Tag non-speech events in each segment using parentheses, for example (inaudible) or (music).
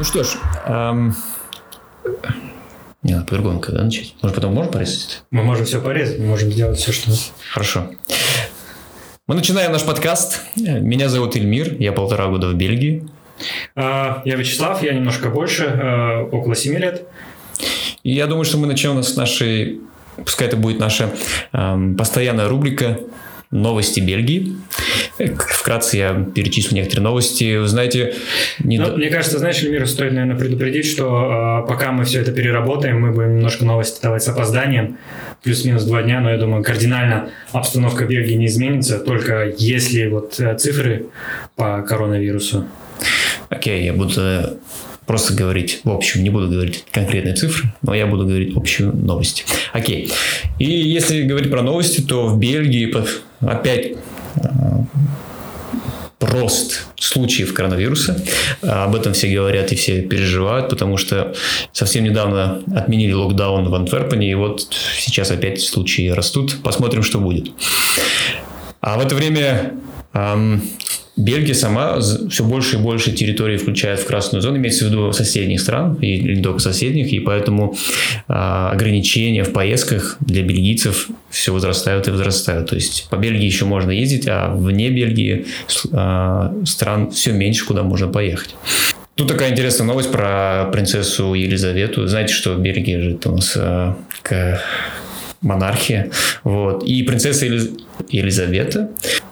Ну что ж, эм... не надо по-другому когда начать. Может, потом можно порезать? Мы можем все порезать, мы можем сделать все, что... Хорошо. Мы начинаем наш подкаст. Меня зовут Эльмир, я полтора года в Бельгии. А, я Вячеслав, я немножко больше, э, около семи лет. И я думаю, что мы начнем с нашей, пускай это будет наша эм, постоянная рубрика новости Бельгии. Вкратце я перечислю некоторые новости. Вы знаете... Не... Ну, мне кажется, знаешь, Эльмира, стоит, наверное, предупредить, что э, пока мы все это переработаем, мы будем немножко новости давать с опозданием, плюс-минус два дня, но я думаю, кардинально обстановка в Бельгии не изменится, только если вот э, цифры по коронавирусу. Окей, okay, я буду просто говорить в общем, не буду говорить конкретные цифры, но я буду говорить общую новость. Окей. И если говорить про новости, то в Бельгии опять а, рост случаев коронавируса. Об этом все говорят и все переживают, потому что совсем недавно отменили локдаун в Антверпене, и вот сейчас опять случаи растут. Посмотрим, что будет. А в это время Бельгия сама все больше и больше территорий включает в красную зону, имеется в виду соседних стран, и не только соседних, и поэтому э, ограничения в поездках для бельгийцев все возрастают и возрастают. То есть по Бельгии еще можно ездить, а вне Бельгии э, стран все меньше, куда можно поехать. Тут такая интересная новость про принцессу Елизавету. Знаете, что в Бельгии же у нас э, монархия. Вот. И принцесса Елизавета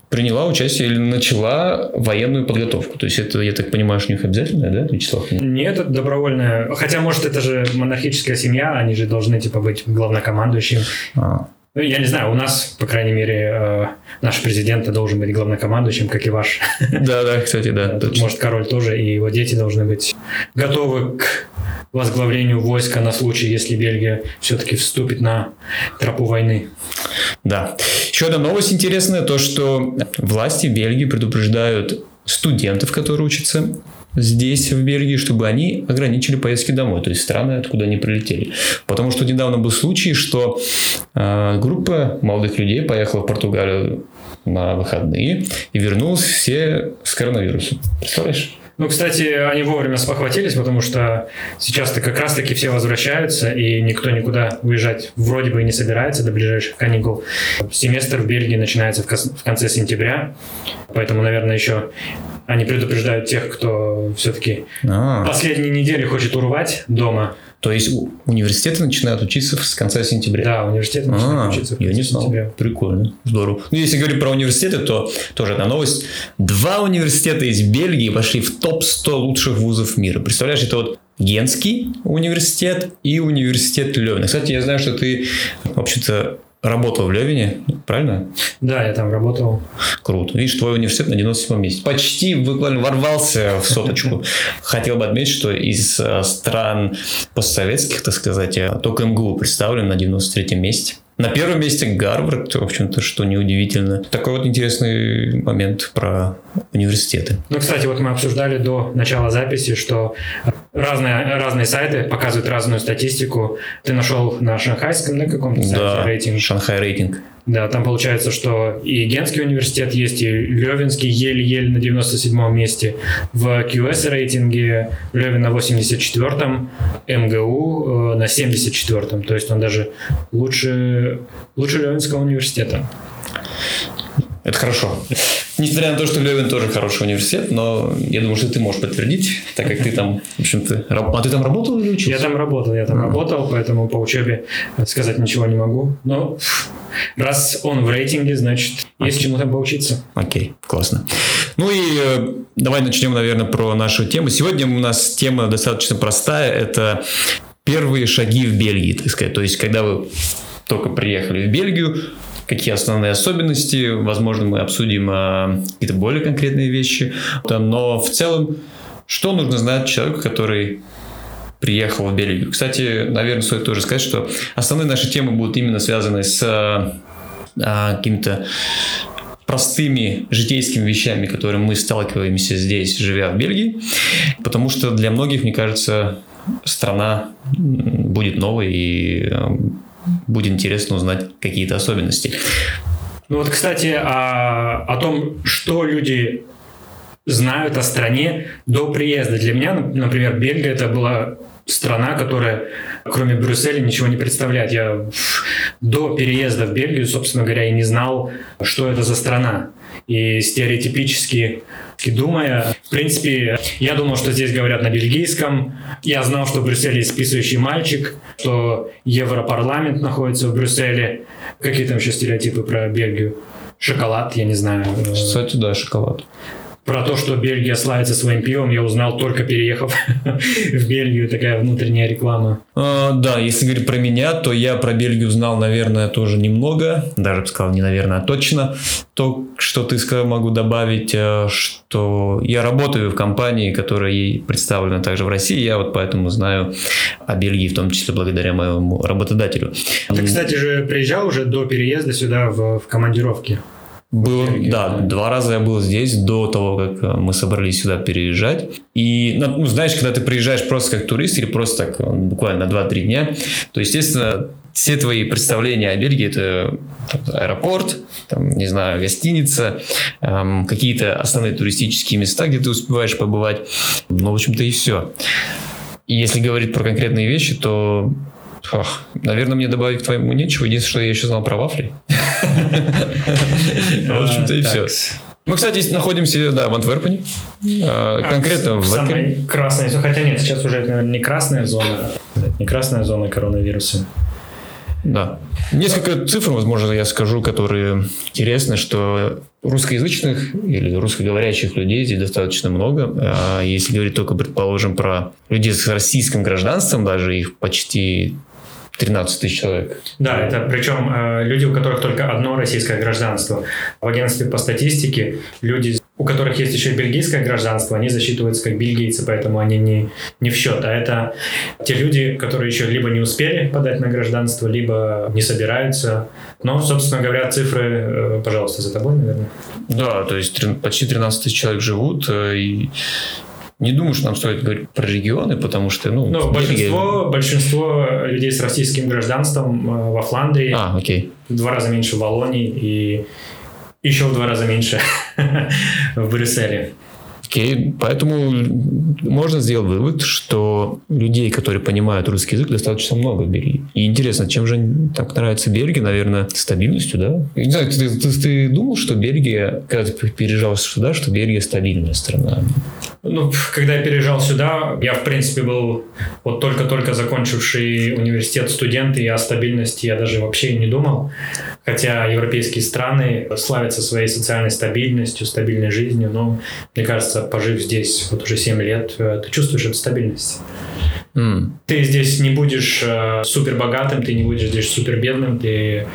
приняла участие или начала военную подготовку. То есть это, я так понимаю, что у них обязательно, да, Вячеслав? Нет, это добровольное. Хотя, может, это же монархическая семья, они же должны, типа, быть главнокомандующим. А. Ну, я не знаю, у нас, по крайней мере, э, наш президент должен быть главнокомандующим, как и ваш. (laughs) Да, да, кстати, да. Может, король тоже, и его дети должны быть готовы к возглавлению войска на случай, если Бельгия все-таки вступит на тропу войны. Да. Еще одна новость интересная, то, что власти Бельгии предупреждают студентов, которые учатся здесь, в Бельгии, чтобы они ограничили поездки домой, то есть страны, откуда они прилетели. Потому что недавно был случай, что э, группа молодых людей поехала в Португалию на выходные и вернулась все с коронавирусом. Представляешь? Ну, кстати, они вовремя спохватились, потому что сейчас-то как раз-таки все возвращаются, и никто никуда уезжать вроде бы и не собирается до ближайших каникул. Семестр в Бельгии начинается в конце сентября, поэтому, наверное, еще они предупреждают тех, кто все-таки а. последние недели хочет урвать дома. То есть университеты начинают учиться с конца сентября? Да, университеты начинают а, учиться в конце я не знал. сентября. Прикольно, здорово. Ну, если говорить про университеты, то тоже одна новость. Два университета из Бельгии пошли в топ-100 лучших вузов мира. Представляешь, это вот Генский университет и университет Левина. Кстати, я знаю, что ты, в общем-то, работал в Левине, правильно? Да, я там работал. Круто. Видишь, твой университет на 97 месте. Почти буквально ворвался в соточку. Хотел бы отметить, что из э, стран постсоветских, так сказать, только МГУ представлен на 93 месте. На первом месте Гарвард, в общем-то, что неудивительно. Такой вот интересный момент про университеты. Ну, кстати, вот мы обсуждали до начала записи, что разные, разные сайты показывают разную статистику. Ты нашел на шанхайском, на каком-то сайте да, рейтинг? Шанхай рейтинг. Да, там получается, что и Генский университет есть, и Левинский еле-еле на 97 месте. В QS рейтинге Левин на 84-м, МГУ э, на 74-м. То есть он даже лучше, лучше Левинского университета. Это хорошо. Несмотря на то, что Левин тоже хороший университет, но я думаю, что ты можешь подтвердить, так как ты там, в общем-то, а ты там работал или учился? Я там работал, я там а. работал, поэтому по учебе сказать ничего не могу. Но раз он в рейтинге, значит, есть чему там поучиться. Окей, классно. Ну и э, давай начнем, наверное, про нашу тему. Сегодня у нас тема достаточно простая. Это первые шаги в Бельгии, так сказать. То есть, когда вы только приехали в Бельгию, какие основные особенности, возможно, мы обсудим а, какие-то более конкретные вещи, но в целом, что нужно знать человеку, который приехал в Бельгию. Кстати, наверное, стоит тоже сказать, что основные наши темы будут именно связаны с а, какими-то простыми житейскими вещами, которыми мы сталкиваемся здесь, живя в Бельгии, потому что для многих, мне кажется, страна будет новой и будет интересно узнать какие-то особенности. Ну вот, кстати, о, о том, что люди знают о стране до приезда. Для меня, например, Бельгия это была страна, которая кроме Брюсселя ничего не представляет. Я до переезда в Бельгию, собственно говоря, и не знал, что это за страна. И стереотипически думая, в принципе, я думал, что здесь говорят на бельгийском. Я знал, что в Брюсселе есть списывающий мальчик, что Европарламент находится в Брюсселе. Какие там еще стереотипы про Бельгию? Шоколад, я не знаю. Кстати, да, шоколад. Про то, что Бельгия славится своим пивом, я узнал только переехав (laughs) в Бельгию, такая внутренняя реклама. А, да, если говорить про меня, то я про Бельгию знал, наверное, тоже немного, даже бы сказал не наверное, а точно. То, что ты сказал, могу добавить, э, что я работаю в компании, которая представлена также в России, я вот поэтому знаю о Бельгии, в том числе благодаря моему работодателю. Ты, кстати же, приезжал уже до переезда сюда в, в командировке? Было, да, два раза я был здесь до того, как э, мы собрались сюда переезжать. И, ну, ну, знаешь, когда ты приезжаешь просто как турист или просто так э, буквально на 2-3 дня, то, естественно, все твои представления о Бельгии это аэропорт, там, не знаю, гостиница, эм, какие-то основные туристические места, где ты успеваешь побывать. Ну, в общем-то, и все. И если говорить про конкретные вещи, то Ох, наверное, мне добавить к твоему нечего. Единственное, что я еще знал про вафли. (laughs) В общем-то и все. Мы, кстати, находимся да, в Антверпене. А, конкретно в самой красной, хотя нет, сейчас уже это, наверное, не красная зона, не красная зона коронавируса. Да. Несколько цифр, возможно, я скажу, которые интересны, что русскоязычных или русскоговорящих людей здесь достаточно много. А если говорить только, предположим, про людей с российским гражданством, даже их почти 13 тысяч человек. Да, это причем э, люди, у которых только одно российское гражданство. В агентстве по статистике люди, у которых есть еще и бельгийское гражданство, они засчитываются как бельгийцы, поэтому они не, не в счет. А это те люди, которые еще либо не успели подать на гражданство, либо не собираются. Но, собственно говоря, цифры, э, пожалуйста, за тобой, наверное. Да, то есть почти 13 тысяч человек живут, э, и не думаю, что нам стоит говорить про регионы, потому что, ну... Ну, большинство, большинство людей с российским гражданством э, во Фландрии. А, окей. В два раза меньше в Волонии и еще в два раза меньше (laughs) в Брюсселе. Окей, поэтому можно сделать вывод, что людей, которые понимают русский язык, достаточно много в Бельгии. И интересно, чем же так нравится Бельгия? Наверное, стабильностью, да? Не знаю, ты, ты, ты думал, что Бельгия, когда ты переезжал сюда, что Бельгия стабильная страна? Ну, когда я переезжал сюда, я, в принципе, был вот только-только закончивший университет студент, и о стабильности я даже вообще не думал. Хотя европейские страны славятся своей социальной стабильностью, стабильной жизнью, но, мне кажется, пожив здесь вот уже 7 лет, э, ты чувствуешь эту стабильность. Mm. Ты здесь не будешь э, супер богатым, ты не будешь здесь супер бедным, ты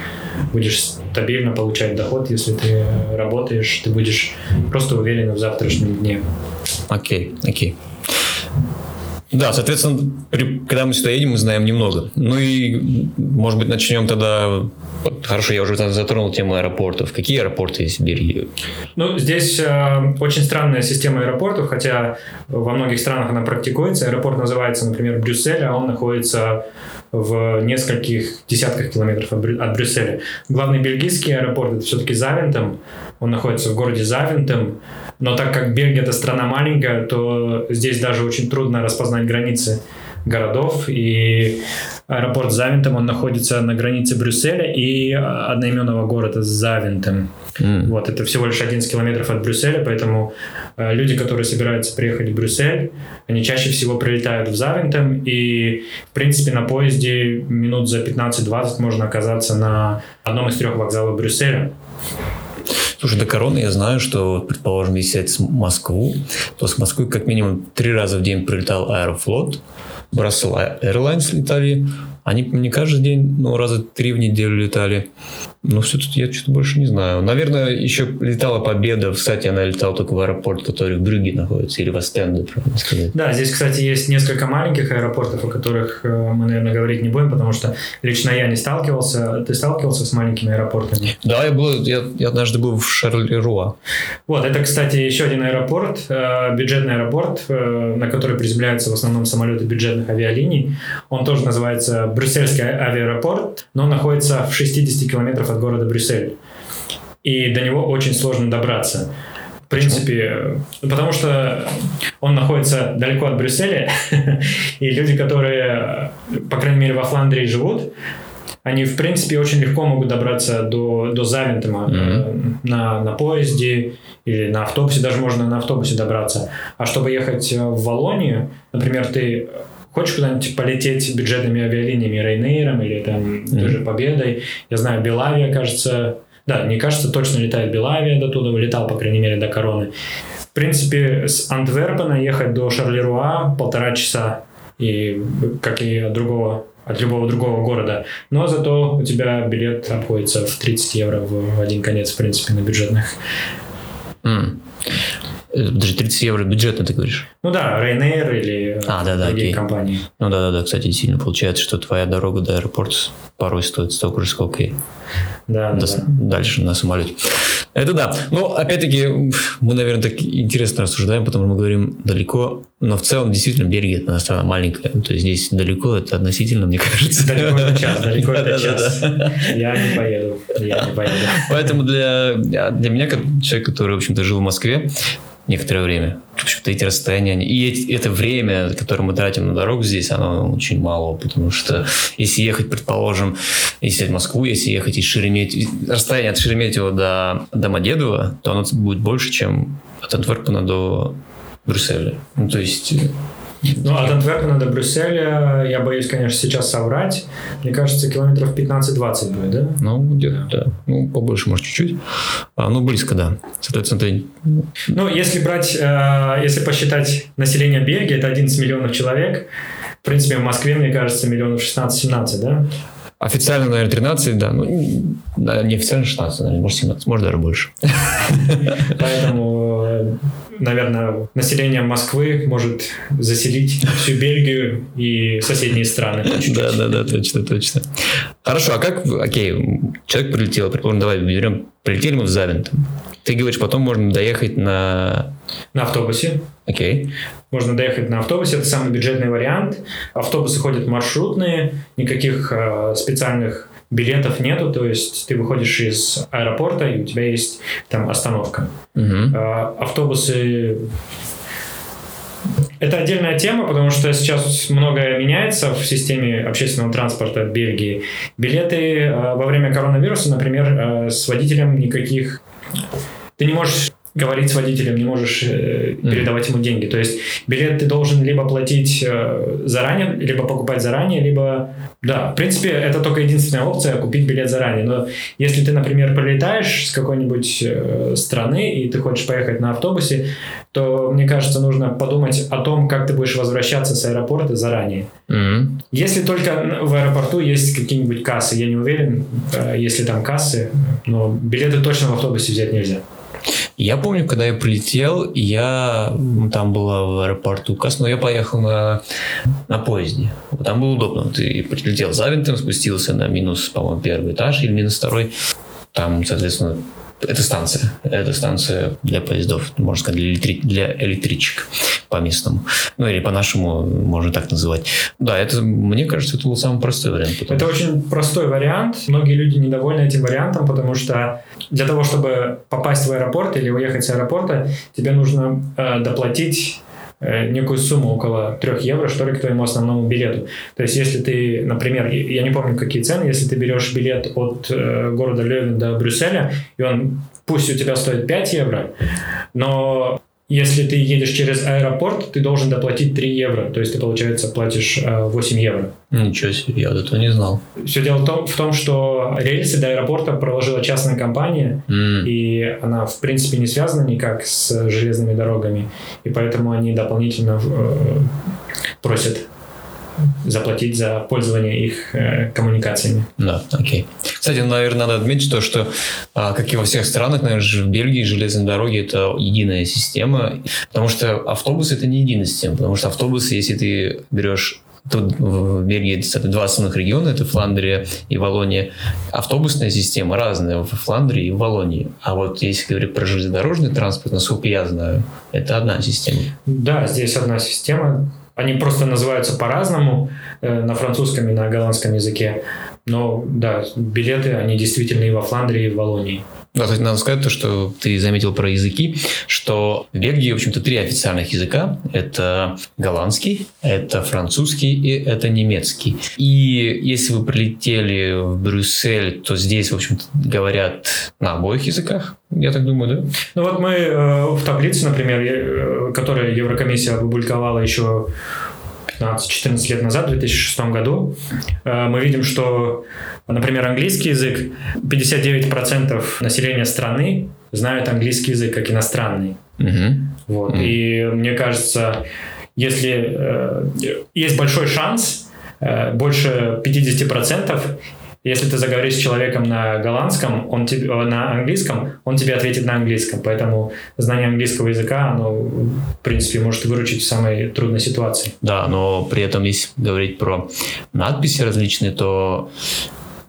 будешь стабильно получать доход, если ты работаешь, ты будешь просто уверен в завтрашнем дне. Окей, okay, окей. Okay. Да, соответственно, при, когда мы сюда едем, мы знаем немного. Ну и, может быть, начнем тогда... Хорошо, я уже затронул тему аэропортов. Какие аэропорты есть в Бельгии? Ну, здесь э, очень странная система аэропортов, хотя во многих странах она практикуется. Аэропорт называется, например, Брюссель, а он находится в нескольких десятках километров от Брюсселя. Главный бельгийский аэропорт это все-таки Завентом. Он находится в городе Завентом. Но так как Бельгия это страна маленькая, то здесь даже очень трудно распознать границы городов. И аэропорт Завентом, он находится на границе Брюсселя и одноименного города Завентом. Mm. Вот, это всего лишь 11 километров от Брюсселя, поэтому э, люди, которые собираются приехать в Брюссель, они чаще всего прилетают в Завентом, и, в принципе, на поезде минут за 15-20 можно оказаться на одном из трех вокзалов Брюсселя. Слушай, до короны я знаю, что, предположим, если взять Москву, то с Москвы как минимум три раза в день прилетал Аэрофлот, Brussels Airlines летали, они не каждый день, но раза три в неделю летали. Но все-таки я что-то больше не знаю. Наверное, еще летала Победа. Кстати, она летала только в аэропорт, который в Брюге находится, или в Астенде, правильно сказать. Да, здесь, кстати, есть несколько маленьких аэропортов, о которых э, мы, наверное, говорить не будем, потому что лично я не сталкивался. Ты сталкивался с маленькими аэропортами? Да, я был, я, я однажды был в Шарлеруа. Вот, это, кстати, еще один аэропорт, э, бюджетный аэропорт, э, на который приземляются в основном самолеты бюджетных авиалиний. Он тоже называется Брюссельский авиаэропорт, но находится в 60 километров от города Брюссель. И до него очень сложно добраться. В принципе, потому что он находится далеко от Брюсселя, (laughs) и люди, которые, по крайней мере, во Фландрии живут, они, в принципе, очень легко могут добраться до, до Завентема mm-hmm. на, на поезде или на автобусе, даже можно на автобусе добраться. А чтобы ехать в Волонию, например, ты хочешь куда-нибудь полететь бюджетными авиалиниями Рейнейром или там mm-hmm. даже Победой, я знаю, Белавия, кажется, да, не кажется, точно летает Белавия до туда, улетал, по крайней мере, до Короны. В принципе, с Антверпена ехать до Шарлеруа полтора часа, и как и от другого от любого другого города. Но зато у тебя билет обходится в 30 евро в один конец, в принципе, на бюджетных. Mm. Даже 30 евро бюджетно, ты говоришь? Ну да, Ryanair или а, да, да, другие окей. компании. Ну да, да, да, кстати, сильно получается, что твоя дорога до аэропорта порой стоит столько же, сколько и да, до, да. дальше на самолете. Это да. Но опять-таки мы, наверное, так интересно рассуждаем, потому что мы говорим далеко, но в целом действительно Бельгия это страна маленькая. То есть здесь далеко это относительно, мне кажется. Далеко это час, далеко это час. Я не поеду, я не поеду. Поэтому для, для меня, как человек, который, в общем-то, жил в Москве, некоторое время. В общем-то, эти расстояния, и это время, которое мы тратим на дорогу здесь, оно очень мало, потому что если ехать, предположим, если в Москву, если ехать из Шереметьево, расстояние от Шереметьево до Домодедово, то оно будет больше, чем от Антверпена до Брюсселя. Ну, то есть ну, от Антверпена до Брюсселя, я боюсь, конечно, сейчас соврать. Мне кажется, километров 15-20 будет, да? Ну, где-то, да. Ну, побольше, может, чуть-чуть. А, ну, близко, да. Соответственно, ты... Ну, если брать, э, если посчитать население Бельгии, это 11 миллионов человек. В принципе, в Москве, мне кажется, миллионов 16-17, да? Официально, наверное, 13, да. Ну, да, не официально 16, наверное, может 17, может даже больше. Поэтому, наверное, население Москвы может заселить всю Бельгию и соседние страны. Да, да, да, точно, точно. Хорошо, а как, окей, человек прилетел, предположим, давай берем, прилетели мы в Завентом. Ты говоришь, потом можно доехать на... На автобусе. Окей. Okay. Можно доехать на автобусе, это самый бюджетный вариант. Автобусы ходят маршрутные, никаких э, специальных билетов нету, то есть ты выходишь из аэропорта, и у тебя есть там остановка. Э, автобусы это отдельная тема, потому что сейчас многое меняется в системе общественного транспорта в Бельгии. Билеты э, во время коронавируса, например, э, с водителем никаких ты не можешь говорить с водителем, не можешь э, передавать ему деньги. То есть билет ты должен либо платить э, заранее, либо покупать заранее, либо... Да, в принципе, это только единственная опция купить билет заранее. Но если ты, например, прилетаешь с какой-нибудь э, страны и ты хочешь поехать на автобусе, то, мне кажется, нужно подумать о том, как ты будешь возвращаться с аэропорта заранее. Mm-hmm. Если только в аэропорту есть какие-нибудь кассы, я не уверен, э, если там кассы, но билеты точно в автобусе взять нельзя. Я помню, когда я прилетел, я там была в аэропорту Кас, но я поехал на, на поезде. Там было удобно. Ты прилетел в Завентом, спустился на минус, по-моему, первый этаж или минус второй. Там, соответственно, это станция. Это станция для поездов, можно сказать, для, электри... для электричек по местному. Ну, или по-нашему можно так называть. Да, это, мне кажется, это был самый простой вариант. Это что... очень простой вариант. Многие люди недовольны этим вариантом, потому что для того, чтобы попасть в аэропорт или уехать с аэропорта, тебе нужно э, доплатить некую сумму около 3 евро, что ли, к твоему основному билету. То есть, если ты, например, я не помню, какие цены, если ты берешь билет от э, города Левен до Брюсселя, и он пусть у тебя стоит 5 евро, но если ты едешь через аэропорт, ты должен доплатить 3 евро. То есть ты, получается, платишь 8 э, евро. Ничего себе, я этого не знал. Все дело в том, в том что рельсы до аэропорта проложила частная компания, mm. и она, в принципе, не связана никак с железными дорогами. И поэтому они дополнительно э, просят заплатить за пользование их э, коммуникациями. Да, окей. Кстати, наверное, надо отметить то, что, а, как и во всех странах, наверное, в Бельгии железные дороги – это единая система, потому что автобус – это не единая система, потому что автобусы, если ты берешь Тут в Бельгии это два основных региона, это Фландрия и Волония. Автобусная система разная в Фландрии и в Волонии. А вот если говорить про железнодорожный транспорт, насколько я знаю, это одна система. Да, здесь одна система. Они просто называются по-разному э, на французском и на голландском языке. Но да, билеты, они действительно и во Фландрии, и в Валонии. Да, кстати, надо сказать то, что ты заметил про языки, что в Бельгии, в общем-то, три официальных языка. Это голландский, это французский и это немецкий. И если вы прилетели в Брюссель, то здесь, в общем-то, говорят на обоих языках. Я так думаю, да? Ну вот мы э, в таблице, например, э, которую Еврокомиссия опубликовала еще 15-14 лет назад, в 2006 году, э, мы видим, что, например, английский язык, 59% населения страны знают английский язык как иностранный. Угу. Вот. Mm. И мне кажется, если э, есть большой шанс, э, больше 50% если ты заговоришь с человеком на голландском, он тебе, э, на английском, он тебе ответит на английском. Поэтому знание английского языка, оно, в принципе, может выручить в самой трудной ситуации. Да, но при этом, если говорить про надписи различные, то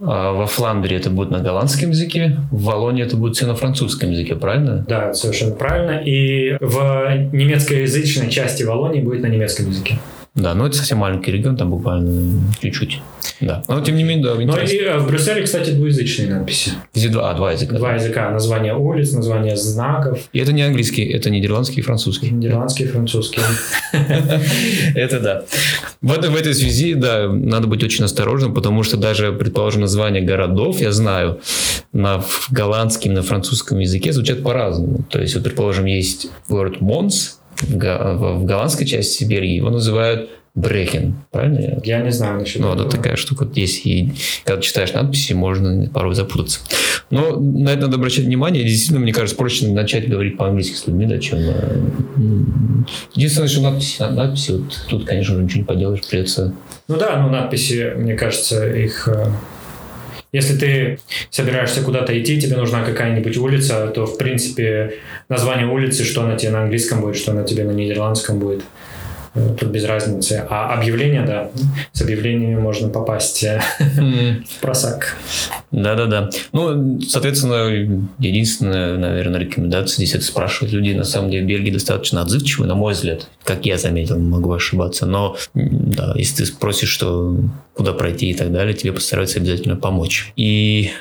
а, во Фландрии это будет на голландском языке, в Валонии это будет все на французском языке, правильно? Да, совершенно правильно. И в немецкоязычной части Валонии будет на немецком языке. Да, но это совсем маленький регион, там буквально чуть-чуть. Да. Но тем не менее, да, Но и э, в Брюсселе, кстати, двуязычные надписи. Везде два, а, два языка. Два языка. Название улиц, название знаков. И это не английский, это нидерландский и французский. Нидерландский и французский. (laughs) Это да. В этой связи, да, надо быть очень осторожным, потому что даже, предположим, название городов, я знаю, на голландском, на французском языке звучат по-разному. То есть, вот, предположим, есть город Монс, в голландской части Бельгии его называют Брехен, правильно? Я не знаю насчет Ну, это такая штука есть. И когда читаешь надписи, можно порой запутаться. Но на это надо обращать внимание. Действительно, мне кажется, проще начать говорить по-английски с людьми, да, чем... Э, единственное, что надписи, надписи вот тут, конечно, уже ничего не поделаешь, придется... Ну да, ну надписи, мне кажется, их... Если ты собираешься куда-то идти, тебе нужна какая-нибудь улица, то, в принципе, название улицы, что она тебе на английском будет, что она тебе на нидерландском будет – тут без разницы. А объявление, да, с объявлениями можно попасть mm. в просак. Да-да-да. Ну, соответственно, единственная, наверное, рекомендация здесь это спрашивать людей. На самом деле, Бельгии достаточно отзывчивы, на мой взгляд, как я заметил, могу ошибаться. Но, да, если ты спросишь, что куда пройти и так далее, тебе постараются обязательно помочь. И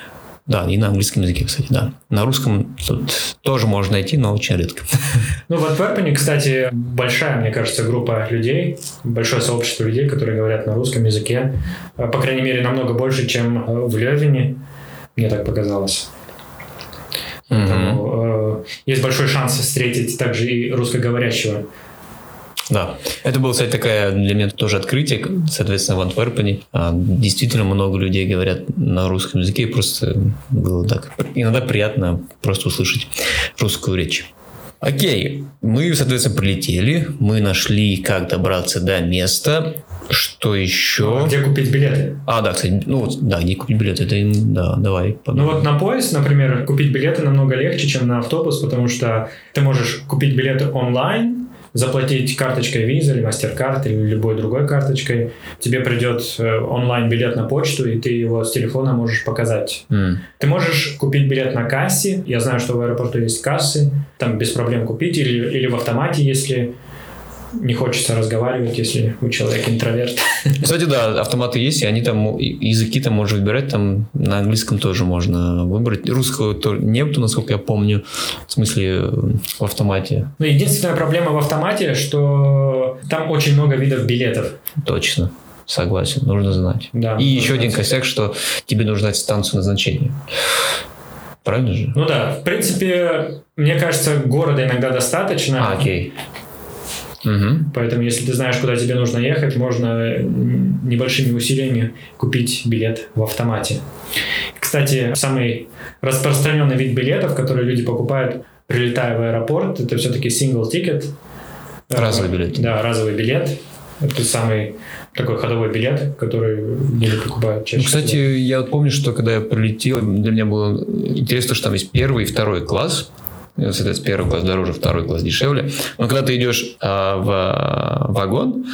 да, и на английском языке, кстати, да. На русском тут тоже можно найти, но очень редко. (laughs) Ну, в Антверпене, кстати, большая, мне кажется, группа людей, большое сообщество людей, которые говорят на русском языке. По крайней мере, намного больше, чем в Левине, мне так показалось. Поэтому э, есть большой шанс встретить также и русскоговорящего да, это было, кстати, такая для меня тоже открытие, соответственно, в Антверпене. А, действительно много людей говорят на русском языке, просто было так иногда приятно просто услышать русскую речь. Окей, мы, соответственно, прилетели, мы нашли, как добраться до места. Что еще? А где купить билеты? А, да, кстати, ну вот, да, где купить билеты, это, да, давай. Подумаем. Ну вот на поезд, например, купить билеты намного легче, чем на автобус, потому что ты можешь купить билеты онлайн, заплатить карточкой Visa или MasterCard или любой другой карточкой. Тебе придет э, онлайн билет на почту, и ты его с телефона можешь показать. Mm. Ты можешь купить билет на кассе. Я знаю, что в аэропорту есть кассы. Там без проблем купить. Или, или в автомате, если не хочется разговаривать, если у человека интроверт. (laughs) Кстати, да, автоматы есть, и они там, языки там можно выбирать, там на английском тоже можно выбрать. Русского то нету, насколько я помню, в смысле в автомате. Ну, единственная проблема в автомате, что там очень много видов билетов. Точно. Согласен, нужно знать. Да, и еще один косяк, что тебе нужно знать станцию назначения. Правильно же? Ну да, в принципе, мне кажется, города иногда достаточно. А, окей. Угу. Поэтому, если ты знаешь, куда тебе нужно ехать, можно небольшими усилиями купить билет в автомате. Кстати, самый распространенный вид билетов, которые люди покупают, прилетая в аэропорт, это все-таки single ticket. Разовый билет. Да, разовый билет. Это самый такой ходовой билет, который люди покупают чаще. Ну, кстати, всего. я помню, что когда я прилетел, для меня было интересно, что там есть первый и второй класс. Соответственно, первый класс дороже, второй класс дешевле. Но когда ты идешь а, в вагон,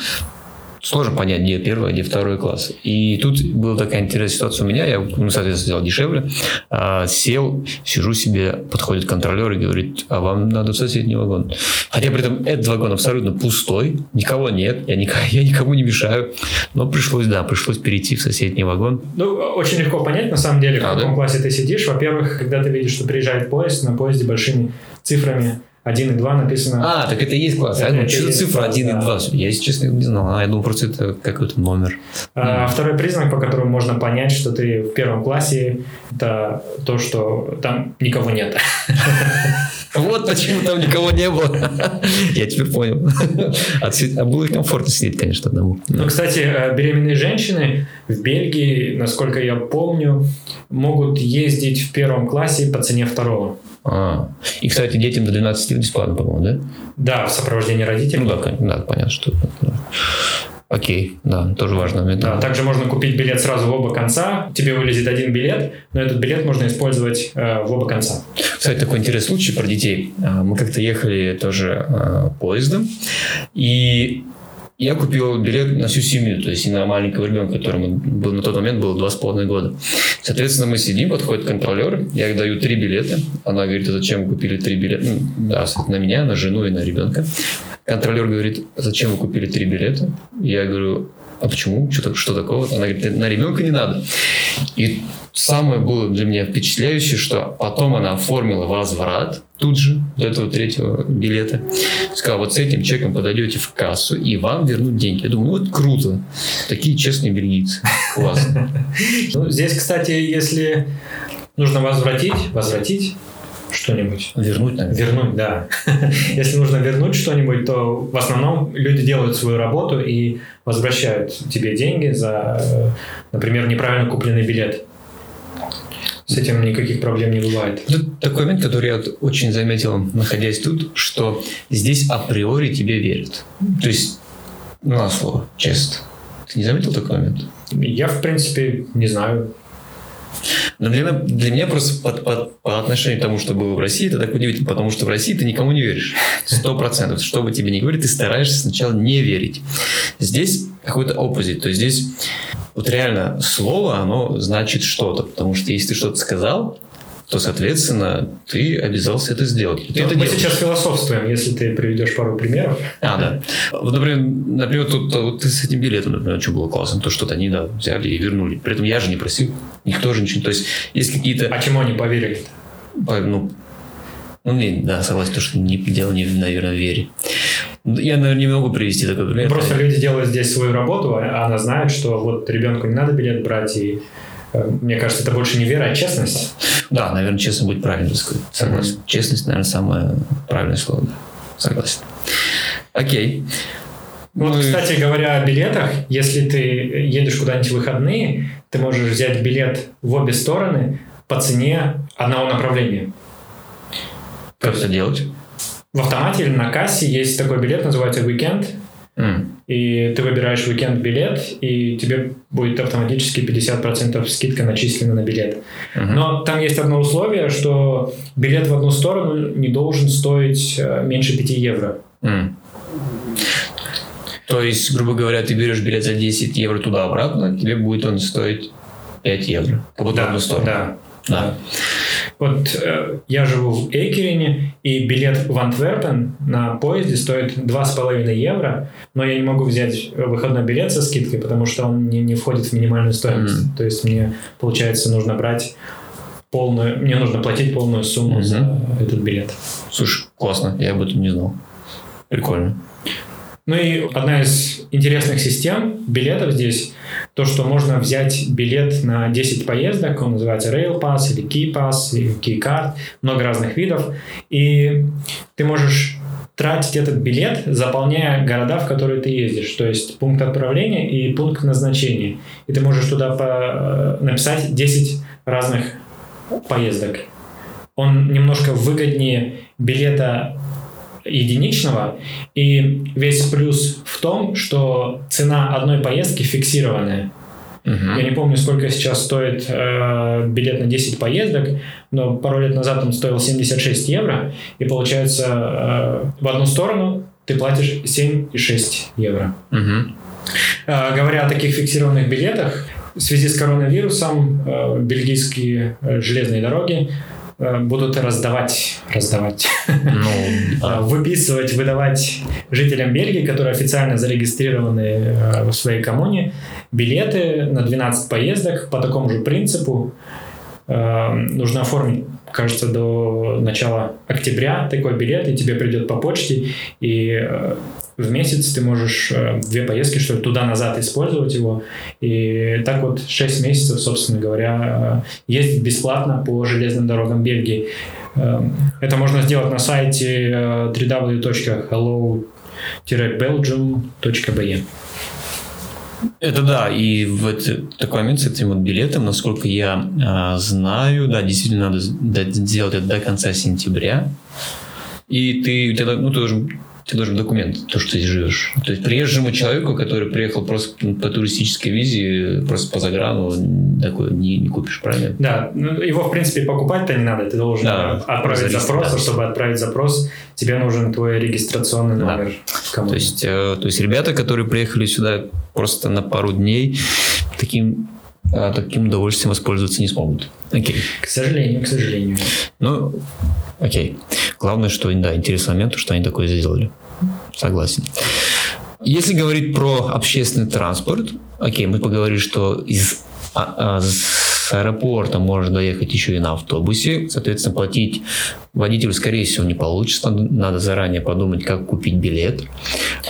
сложно понять, где первый, где второй класс. И тут была такая интересная ситуация у меня, я, ну, соответственно, взял дешевле, а, сел, сижу себе, подходит контролер и говорит, а вам надо в соседний вагон. Хотя при этом этот вагон абсолютно пустой, никого нет, я, никому, (laughs) я никому не мешаю, но пришлось, да, пришлось перейти в соседний вагон. Ну, очень легко понять, на самом деле, в а, каком да? классе ты сидишь. Во-первых, когда ты видишь, что приезжает поезд, на поезде большими цифрами 1 и 2 написано. А, так это и есть класс. Я думаю, что за цифра 1 да. и 2? Я, если честно, не знал. А, я думал, просто это какой-то номер. А. Второй признак, по которому можно понять, что ты в первом классе, это то, что там никого нет. (laughs) Вот почему там никого не было. (laughs) Я теперь понял. (laughs) А было комфортно сидеть, конечно, одному. Ну, кстати, э, беременные женщины в Бельгии, насколько я помню, могут ездить в первом классе по цене второго. А. И, кстати, детям до 12 лет бесплатно, по-моему, да? Да, в сопровождении родителей. Ну да, да понятно, что Окей, да, тоже важно. момент. Да, также можно купить билет сразу в оба конца. Тебе вылезет один билет, но этот билет можно использовать э, в оба конца. Кстати, такой интересный случай про детей. А, мы как-то ехали тоже э, поездом, и я купил билет на всю семью, то есть и на маленького ребенка, которому был, на тот момент было два с половиной года. Соответственно, мы сидим, подходит контролер, я даю три билета. Она говорит, а зачем вы купили три билета? Ну, да, на меня, на жену и на ребенка. Контролер говорит, а зачем вы купили три билета? Я говорю, а почему? Что, что такого? Она говорит, на ребенка не надо. И самое было для меня впечатляющее, что потом она оформила возврат тут же до этого третьего билета. Сказала, вот с этим чеком подойдете в кассу, и вам вернут деньги. Я думаю, вот круто. Такие честные бельгийцы. Классно. (laughs) Ну, здесь, кстати, если нужно возвратить, возвратить что-нибудь. Вернуть, наверное. Вернуть, да. (laughs) Если нужно вернуть что-нибудь, то в основном люди делают свою работу и возвращают тебе деньги за, например, неправильно купленный билет. С этим никаких проблем не бывает. Тут такой момент, который я очень заметил, находясь тут, что здесь априори тебе верят. То есть, ну, на слово, честно. Ты не заметил такой момент? Я, в принципе, не знаю. Но для меня, для меня просто по, по, по отношению к тому, что было в России, это так удивительно, потому что в России ты никому не веришь. Сто процентов. Что бы тебе ни говорили, ты стараешься сначала не верить. Здесь какой-то оппозит. То есть здесь вот реально слово, оно значит что-то. Потому что если ты что-то сказал, то, соответственно, ты обязался это сделать. Ты это мы делаешь. сейчас философствуем, если ты приведешь пару примеров. А, да. Вот, например, например тут вот, с этим билетом, например, что было классно, то что-то они да, взяли и вернули. При этом я же не просил, никто же ничего. То есть есть какие-то... А чему они поверили? По, ну, ну, да, согласен, то, что не, дело, не, наверное, в вере. Я, наверное, не могу привести такой пример. Просто люди делают здесь свою работу, а она знает, что вот ребенку не надо билет брать, и э, мне кажется, это больше не вера, а честность. Да, наверное, честно будет правильно сказать. Согласен. Mm-hmm. Честность, наверное, самое правильное слово. Согласен. Окей. Вот, ну, кстати говоря о билетах, если ты едешь куда-нибудь в выходные, ты можешь взять билет в обе стороны по цене одного направления. Как это делать? В автомате или на кассе есть такой билет, называется Weekend. Mm. И ты выбираешь уикенд билет, и тебе будет автоматически 50% скидка начислена на билет. Uh-huh. Но там есть одно условие, что билет в одну сторону не должен стоить э, меньше 5 евро. Mm. То есть, грубо говоря, ты берешь билет за 10 евро туда-обратно, тебе будет он стоить 5 евро. Как будто да, в одну сторону. Да. Да. Вот э, я живу в Экерине, и билет в Антверпен на поезде стоит 2,5 евро, но я не могу взять выходной билет со скидкой, потому что он не, не входит в минимальную стоимость. Mm-hmm. То есть мне, получается, нужно брать полную, мне нужно платить полную сумму mm-hmm. за этот билет. Слушай, классно, я об этом не знал. Прикольно. Ну и одна из интересных систем билетов здесь, то, что можно взять билет на 10 поездок, он называется Rail Pass или Key Pass или Key Card, много разных видов, и ты можешь тратить этот билет, заполняя города, в которые ты ездишь, то есть пункт отправления и пункт назначения. И ты можешь туда по- э, написать 10 разных поездок. Он немножко выгоднее билета единичного. И весь плюс в том, что цена одной поездки фиксированная. Uh-huh. Я не помню, сколько сейчас стоит э, билет на 10 поездок, но пару лет назад он стоил 76 евро, и получается э, в одну сторону ты платишь 7,6 евро. Uh-huh. Э, говоря о таких фиксированных билетах, в связи с коронавирусом э, бельгийские э, железные дороги будут раздавать, раздавать, ну, да. (laughs) выписывать, выдавать жителям Бельгии, которые официально зарегистрированы в своей коммуне, билеты на 12 поездок по такому же принципу. Нужно оформить кажется, до начала октября такой билет, и тебе придет по почте, и э, в месяц ты можешь э, две поездки, что ли, туда-назад использовать его. И так вот 6 месяцев, собственно говоря, э, ездить бесплатно по железным дорогам Бельгии. Это можно сделать на сайте www.hello-belgium.be. Это да, и в это, такой момент с этим вот билетом, насколько я э, знаю, да, действительно надо сделать это до конца сентября. И ты, ты ну, ты должен ты должен документ, то, что ты живешь. То есть приезжему человеку, который приехал просто по туристической визе, просто по заграну, такое не, не купишь, правильно? Да, ну, его, в принципе, покупать-то не надо. Ты должен да, отправить запрос, а чтобы отправить запрос, тебе нужен твой регистрационный номер. Да. То, есть, э, то есть ребята, которые приехали сюда просто на пару дней, таким а таким удовольствием воспользоваться не смогут. Окей. К сожалению, к сожалению. Ну, окей. Главное, что, да, интересный момент, что они такое сделали. Согласен. Если говорить про общественный транспорт, окей, мы поговорили, что из а, а, с аэропорта можно доехать еще и на автобусе. Соответственно, платить водителю, скорее всего, не получится. Надо заранее подумать, как купить билет.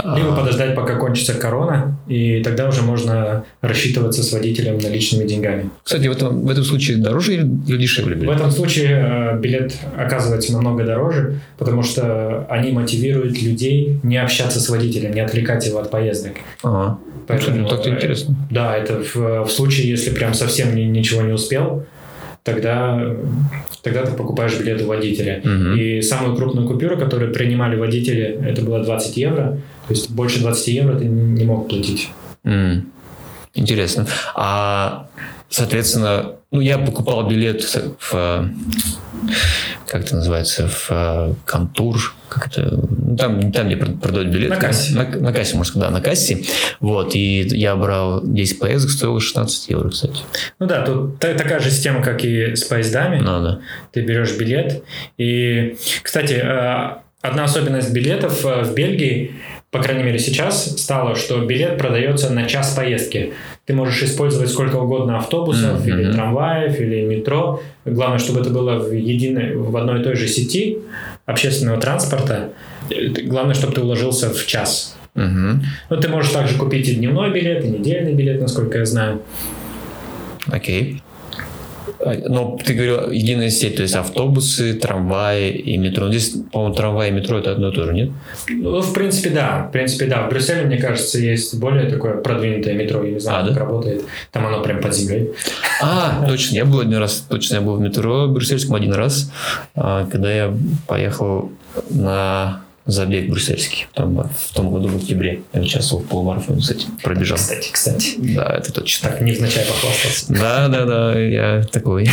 Либо подождать, пока кончится корона, и тогда уже можно рассчитываться с водителем наличными деньгами. Кстати, в этом, в этом случае дороже или дешевле билет? В этом случае э, билет оказывается намного дороже, потому что они мотивируют людей не общаться с водителем, не отвлекать его от поездок. Ага. Поэтому, так-то интересно. Да, это в, в случае, если прям совсем ни, ничего не успел, тогда, тогда ты покупаешь билеты водителя. Угу. И самую крупную купюру, которую принимали водители, это было 20 евро. То есть больше 20 евро ты не мог платить. Mm. Интересно. А, соответственно, ну, я покупал билет в, как это называется, в э, контур, как это, ну, там, там, где продают билет. На кассе. На, на кассе, можно сказать, да, на кассе. Вот, и я брал 10 поездок, стоило 16 евро, кстати. Ну да, тут такая же система, как и с поездами. Ну, да. Ты берешь билет. И, кстати, э, одна особенность билетов э, в Бельгии – по крайней мере сейчас, стало, что билет продается на час поездки. Ты можешь использовать сколько угодно автобусов, mm-hmm. или трамваев, или метро. Главное, чтобы это было в, единой, в одной и той же сети общественного транспорта. Главное, чтобы ты уложился в час. Mm-hmm. Ну, ты можешь также купить и дневной билет, и недельный билет, насколько я знаю. Окей. Okay. А, но ты говорил единая сеть, то есть автобусы, трамваи и метро. Здесь, по-моему, трамвай и метро это одно и то же, нет? Ну, в принципе, да. В принципе, да. В Брюсселе, мне кажется, есть более такое продвинутое метро. Я не знаю, а, как да? работает. Там оно прям под землей. А, точно. Я был один раз, точно я был в метро в брюссельском один раз, а, когда я поехал на забег брюссельский. Там, в том году в октябре я участвовал в полумарафоне, кстати, пробежал. Кстати, кстати. Да, это точно. Так, невзначай похвастался. Да, да, да, я такой.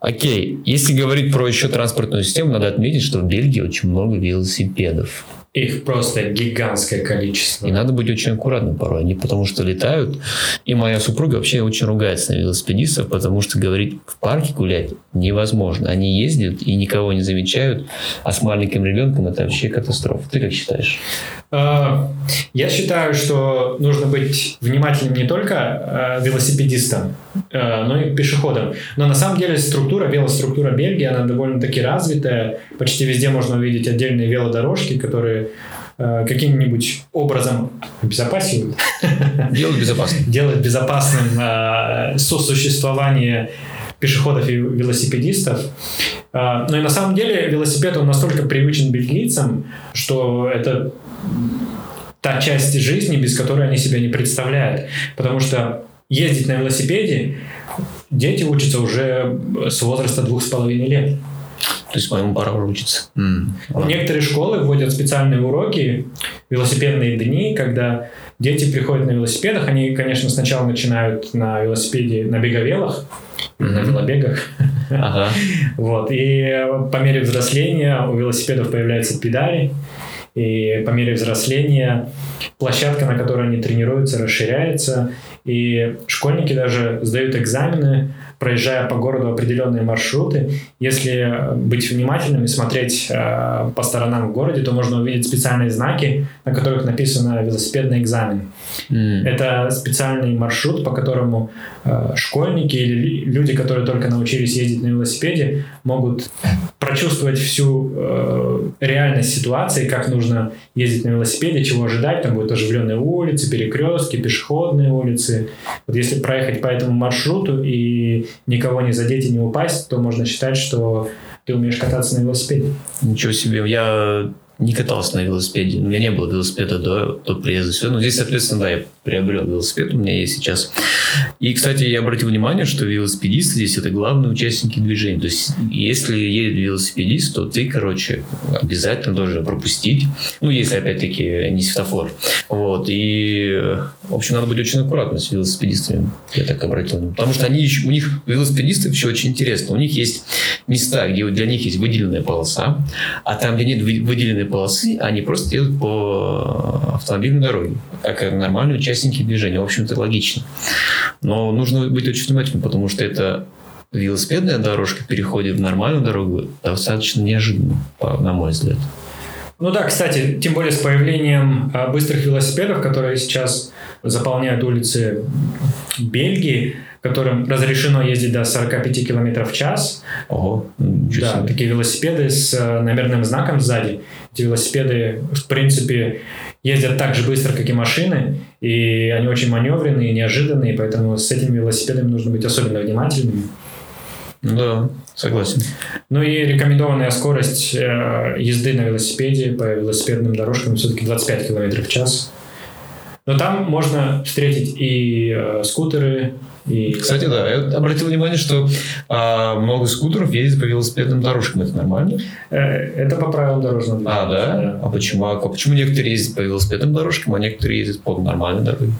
Окей, если говорить про еще транспортную систему, надо отметить, что в Бельгии очень много велосипедов. Их просто гигантское количество. И надо быть очень аккуратным порой. Они потому что летают. И моя супруга вообще очень ругается на велосипедистов, потому что говорит, в парке гулять невозможно. Они ездят и никого не замечают, а с маленьким ребенком это вообще катастрофа. Ты как считаешь? А, я считаю, что нужно быть внимательным не только а, велосипедистам, а, но и пешеходам. Но на самом деле структура, велоструктура Бельгии, она довольно-таки развитая. Почти везде можно увидеть отдельные велодорожки, которые каким-нибудь образом обезопасивают. Делают безопасным. Делают безопасным сосуществование пешеходов и велосипедистов. Но и на самом деле велосипед, он настолько привычен бельгийцам, что это та часть жизни, без которой они себя не представляют. Потому что ездить на велосипеде дети учатся уже с возраста двух с половиной лет. То есть моему пора уже учиться. Mm. Некоторые школы вводят специальные уроки, велосипедные дни, когда дети приходят на велосипедах. Они, конечно, сначала начинают на велосипеде, на беговелах, mm-hmm. на велобегах. Ага. (laughs) вот. И по мере взросления у велосипедов появляются педали. И по мере взросления площадка, на которой они тренируются, расширяется, и школьники даже сдают экзамены, проезжая по городу определенные маршруты. Если быть внимательным и смотреть э, по сторонам в городе, то можно увидеть специальные знаки, на которых написано «велосипедный экзамен». Mm. Это специальный маршрут, по которому э, школьники или люди, которые только научились ездить на велосипеде, могут прочувствовать всю э, реальность ситуации, как нужно ездить на велосипеде, чего ожидать. Там будут оживленные улицы, перекрестки, пешеходные улицы. Вот если проехать по этому маршруту и никого не задеть и не упасть, то можно считать, что ты умеешь кататься на велосипеде. Ничего себе. Я не катался на велосипеде. У меня не было велосипеда до, до приезда сюда. Но здесь, соответственно, да, я приобрел велосипед, у меня есть сейчас. И, кстати, я обратил внимание, что велосипедисты здесь это главные участники движения. То есть, если едет велосипедист, то ты, короче, обязательно должен пропустить. Ну, если, опять-таки, не светофор. Вот. И, в общем, надо быть очень аккуратным с велосипедистами. Я так обратил внимание. Потому что они, у них, велосипедисты, все очень интересно. У них есть места, где для них есть выделенная полоса, а там, где нет выделенной полосы, они просто едут по автомобильной дороге, как нормальные участники движения. В общем-то, логично. Но нужно быть очень внимательным, потому что это велосипедная дорожка переходит в нормальную дорогу достаточно неожиданно, на мой взгляд. Ну да, кстати, тем более с появлением а, быстрых велосипедов, которые сейчас заполняют улицы Бельгии, которым разрешено ездить до 45 км в час. Ого, да, такие велосипеды с э, номерным знаком сзади. Эти велосипеды, в принципе, ездят так же быстро, как и машины, и они очень маневренные, неожиданные, поэтому с этими велосипедами нужно быть особенно внимательными. Да, согласен. Ну и рекомендованная скорость э, езды на велосипеде по велосипедным дорожкам все-таки 25 км в час. Но там можно встретить и э, скутеры, и... Кстати, да, я обратил внимание, что а, много скутеров ездят по велосипедным дорожкам. Это нормально? Э, это по правилам дорожного движения. А, да? да? А почему? А почему некоторые ездят по велосипедным дорожкам, а некоторые ездят по нормальной дороге?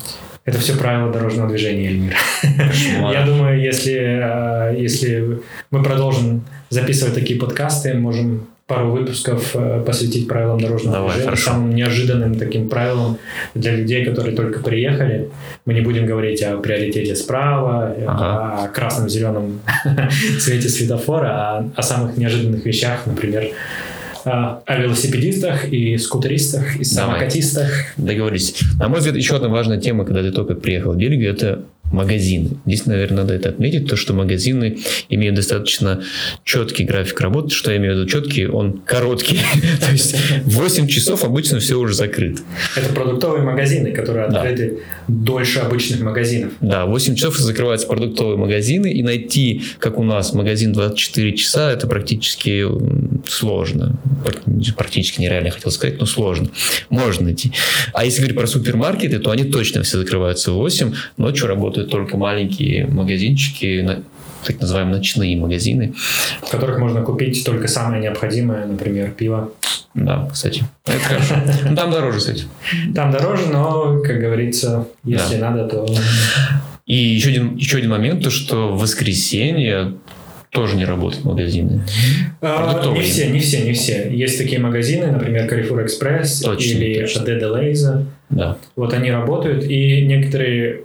Это все правила дорожного движения, Эльмир. Я думаю, если, а, если мы продолжим записывать такие подкасты, можем пару выпусков э, посвятить правилам дорожного Давай, движения, хорошо. самым неожиданным таким правилам для людей, которые только приехали. Мы не будем говорить о приоритете справа, ага. о красном, зеленом (laughs) цвете светофора, а о самых неожиданных вещах, например, о велосипедистах и скутеристах, и самокатистах. Договорились. На мой взгляд, еще одна важная тема, когда ты только приехал в Бельгию, это магазины. Здесь, наверное, надо это отметить, то, что магазины имеют достаточно четкий график работы. Что я имею в виду четкий? Он короткий. (laughs) то есть 8 часов обычно все уже закрыто. Это продуктовые магазины, которые открыты дольше обычных магазинов. Да, 8 часов закрываются продуктовые магазины, и найти, как у нас, магазин 24 часа, это практически сложно. Практически нереально, хотел сказать, но сложно. Можно найти. А если говорить про супермаркеты, то они точно все закрываются в 8, ночью работают работают только маленькие магазинчики, так называемые ночные магазины. В которых можно купить только самое необходимое, например, пиво. Да, кстати. Это хорошо. Ну, там дороже, кстати. Там дороже, но, как говорится, если да. надо, то... И еще один, еще один момент, то что в воскресенье тоже не работают магазины. А, не все, не все, не все. Есть такие магазины, например, Carrefour Express точно, или точно. Adede Да. Вот они работают, и некоторые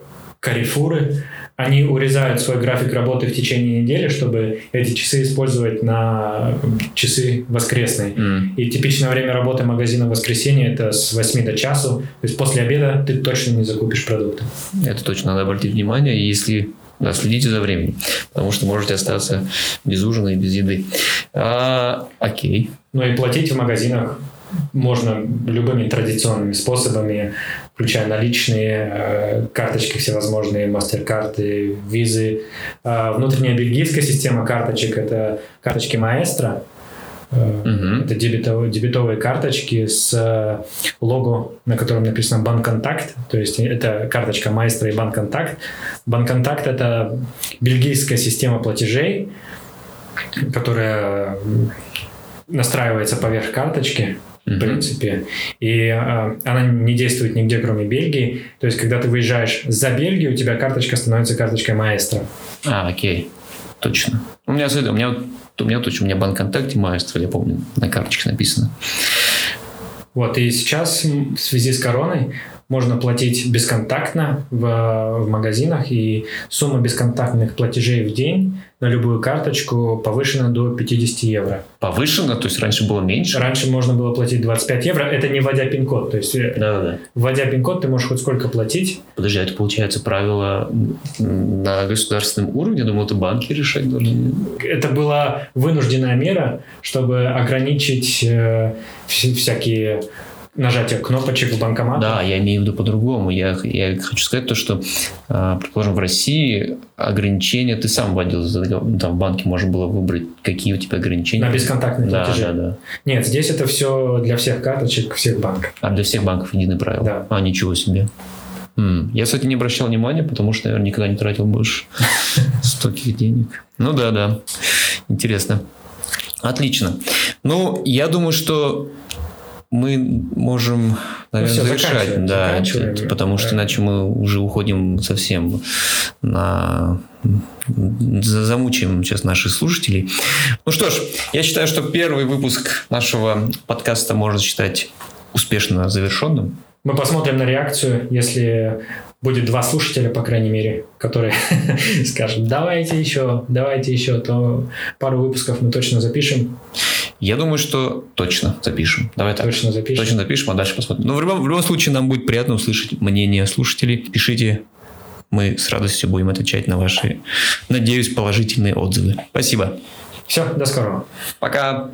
карифуры, они урезают свой график работы в течение недели, чтобы эти часы использовать на часы воскресные. Mm. И типичное время работы магазина в воскресенье это с 8 до часу. То есть после обеда ты точно не закупишь продукты. Это точно надо обратить внимание. Если да, следите за временем, потому что можете остаться без ужина и без еды. А, окей. Ну и платить в магазинах можно любыми традиционными способами, включая наличные, э, карточки всевозможные, мастер-карты, визы. Внутренняя бельгийская система карточек – это карточки маэстро, Uh-huh. Это дебетовые, дебетовые карточки с э, лого, на котором написано Банконтакт. То есть это карточка Маэстро и Банконтакт. Банконтакт – это бельгийская система платежей, которая настраивается поверх карточки в принципе. И э, она не действует нигде, кроме Бельгии. То есть, когда ты выезжаешь за Бельгию, у тебя карточка становится карточкой маэстро. А, окей. Точно. У меня, у меня, у меня точно, у меня банк ВКонтакте маэстро, я помню, на карточке написано. Вот, и сейчас в связи с короной можно платить бесконтактно в, в магазинах, и сумма бесконтактных платежей в день на любую карточку повышена до 50 евро. Повышена? То есть раньше было меньше? Раньше можно было платить 25 евро, это не вводя пин-код. То есть, да, да. вводя пин-код, ты можешь хоть сколько платить. Подожди, а это получается правило на государственном уровне? Я думал, это банки решать должны. Это была вынужденная мера, чтобы ограничить э, всякие нажатие кнопочек в банкомате. Да, я имею в виду по-другому. Я, я хочу сказать то, что, а, предположим, в России ограничения ты сам вводил, там в банке можно было выбрать, какие у тебя ограничения. На бесконтактные да, платежи. Да, да. Нет, здесь это все для всех карточек, всех банков. А для всех банков единые правила? Да. А, ничего себе. М-м. Я, кстати, не обращал внимания, потому что, наверное, никогда не тратил больше (laughs) стольких денег. Ну да, да. Интересно. Отлично. Ну, я думаю, что мы можем, наверное, ну, все, завершать. Да, потому что иначе мы уже уходим совсем на замучаем сейчас наших слушателей. Ну что ж, я считаю, что первый выпуск нашего подкаста можно считать успешно завершенным. Мы посмотрим на реакцию, если будет два слушателя, по крайней мере, которые (laughs) скажут, давайте еще, давайте еще, то пару выпусков мы точно запишем. Я думаю, что точно запишем. Давай так. Точно запишем. Точно запишем, а дальше посмотрим. Но в любом, в любом случае нам будет приятно услышать мнение слушателей. Пишите, мы с радостью будем отвечать на ваши, надеюсь, положительные отзывы. Спасибо. Все, до скорого. Пока.